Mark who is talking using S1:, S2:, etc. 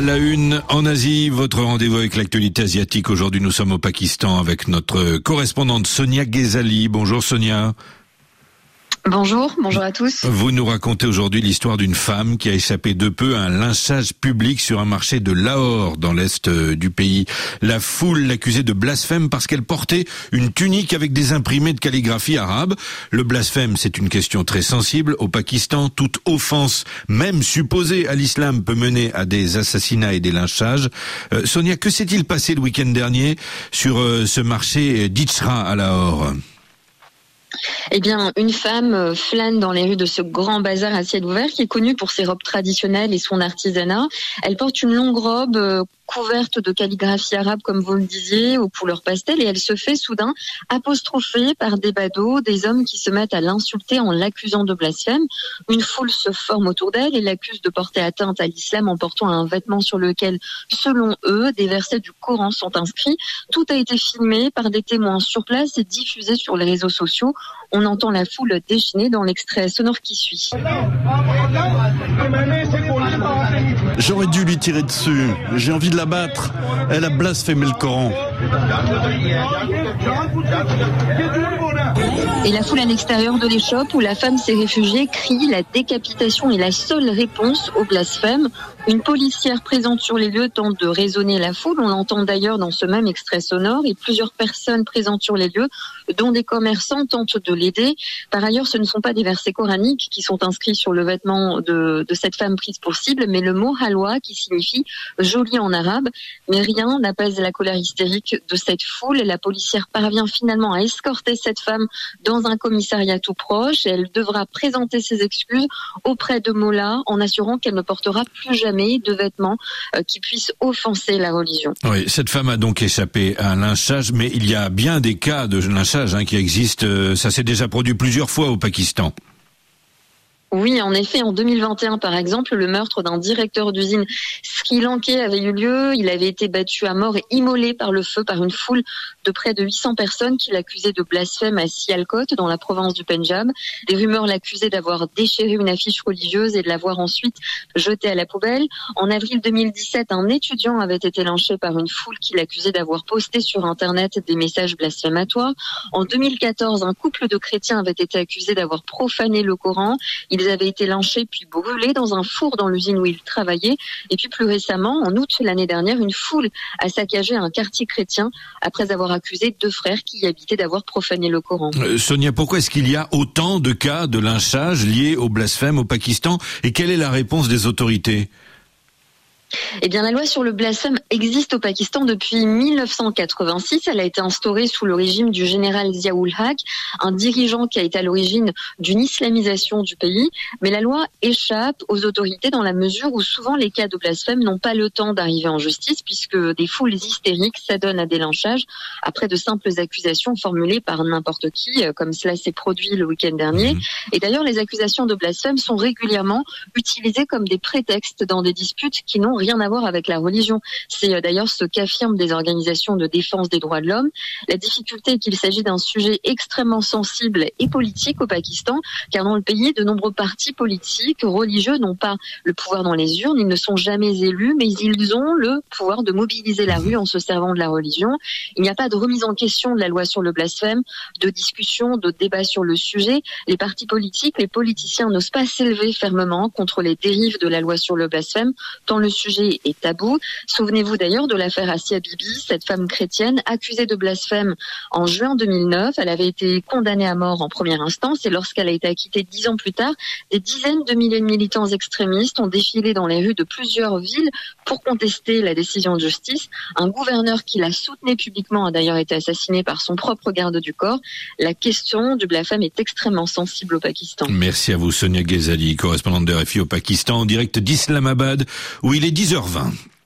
S1: À la une, en Asie, votre rendez-vous avec l'actualité asiatique. Aujourd'hui, nous sommes au Pakistan avec notre correspondante Sonia Ghezali. Bonjour Sonia.
S2: Bonjour, bonjour à tous.
S1: Vous nous racontez aujourd'hui l'histoire d'une femme qui a échappé de peu à un lynchage public sur un marché de Lahore dans l'est euh, du pays. La foule l'accusait de blasphème parce qu'elle portait une tunique avec des imprimés de calligraphie arabe. Le blasphème, c'est une question très sensible. Au Pakistan, toute offense, même supposée à l'islam, peut mener à des assassinats et des lynchages. Euh, Sonia, que s'est-il passé le week-end dernier sur euh, ce marché d'Ichra à Lahore?
S2: Eh bien, une femme euh, flâne dans les rues de ce grand bazar à ciel ouvert qui est connu pour ses robes traditionnelles et son artisanat. Elle porte une longue robe euh, couverte de calligraphie arabe, comme vous le disiez, aux couleurs pastel, et elle se fait soudain apostropher par des badauds, des hommes qui se mettent à l'insulter en l'accusant de blasphème. Une foule se forme autour d'elle et l'accuse de porter atteinte à l'islam en portant un vêtement sur lequel, selon eux, des versets du Coran sont inscrits. Tout a été filmé par des témoins sur place et diffusé sur les réseaux sociaux. On entend la foule déchaînée dans l'extrait sonore qui suit.
S3: J'aurais dû lui tirer dessus. J'ai envie de la battre. Elle a blasphémé le Coran.
S2: Et la foule à l'extérieur de l'échoppe où la femme s'est réfugiée crie la décapitation est la seule réponse au blasphème. Une policière présente sur les lieux tente de raisonner la foule. On l'entend d'ailleurs dans ce même extrait sonore et plusieurs personnes présentes sur les lieux, dont des commerçants, tentent de l'aider. Par ailleurs, ce ne sont pas des versets coraniques qui sont inscrits sur le vêtement de, cette femme prise pour cible, mais le mot halwa qui signifie joli en arabe. Mais rien n'apaise la colère hystérique de cette foule. La policière parvient finalement à escorter cette femme dans un commissariat tout proche et elle devra présenter ses excuses auprès de Mola en assurant qu'elle ne portera plus jamais de vêtements euh, qui puissent offenser la religion.
S1: Oui, cette femme a donc échappé à un lynchage, mais il y a bien des cas de lynchage hein, qui existent. Euh, ça s'est déjà produit plusieurs fois au Pakistan.
S2: Oui, en effet, en 2021, par exemple, le meurtre d'un directeur d'usine Sri Lankais avait eu lieu. Il avait été battu à mort et immolé par le feu par une foule près de 800 personnes qui l'accusaient de blasphème à Sialkot, dans la province du Punjab. Des rumeurs l'accusaient d'avoir déchiré une affiche religieuse et de l'avoir ensuite jetée à la poubelle. En avril 2017, un étudiant avait été lynché par une foule qui l'accusait d'avoir posté sur Internet des messages blasphématoires. En 2014, un couple de chrétiens avait été accusé d'avoir profané le Coran. Ils avaient été lynchés puis brûlés dans un four dans l'usine où ils travaillaient. Et puis plus récemment, en août l'année dernière, une foule a saccagé un quartier chrétien après avoir
S1: Sonia, pourquoi est-ce qu'il y a autant de cas de lynchage liés au blasphème au Pakistan et quelle est la réponse des autorités?
S2: Eh bien, la loi sur le blasphème existe au Pakistan depuis 1986. Elle a été instaurée sous le régime du général Ziaul Haq, un dirigeant qui a été à l'origine d'une islamisation du pays. Mais la loi échappe aux autorités dans la mesure où souvent les cas de blasphème n'ont pas le temps d'arriver en justice puisque des foules hystériques s'adonnent à des lynchages après de simples accusations formulées par n'importe qui, euh, comme cela s'est produit le week-end dernier. Mhm. Et d'ailleurs, les accusations de blasphème sont régulièrement utilisées comme des prétextes dans des disputes qui n'ont rien à voir avec la religion. C'est euh, d'ailleurs ce qu'affirment des organisations de défense des droits de l'homme. La difficulté est qu'il s'agit d'un sujet extrêmement sensible et politique au Pakistan, car dans le pays, de nombreux partis politiques religieux n'ont pas le pouvoir dans les urnes, ils ne sont jamais élus, mais ils ont le pouvoir de mobiliser la rue en se servant de la religion. Il n'y a pas de remise en question de la loi sur le blasphème, de discussion, de débat sur le sujet. Les partis politiques, les politiciens n'osent pas s'élever fermement contre les dérives de la loi sur le blasphème, tant le sujet est tabou. Souvenez-vous d'ailleurs de l'affaire Asia Bibi, cette femme chrétienne accusée de blasphème en juin 2009. Elle avait été condamnée à mort en première instance et lorsqu'elle a été acquittée dix ans plus tard, des dizaines de milliers de militants extrémistes ont défilé dans les rues de plusieurs villes pour contester la décision de justice. Un gouverneur qui la soutenait publiquement a d'ailleurs été assassiné par son propre garde du corps. La question du blasphème est extrêmement sensible au Pakistan.
S1: Merci à vous Sonia Ghezali, correspondante de RFI au Pakistan en direct d'Islamabad où il est 10 10h20.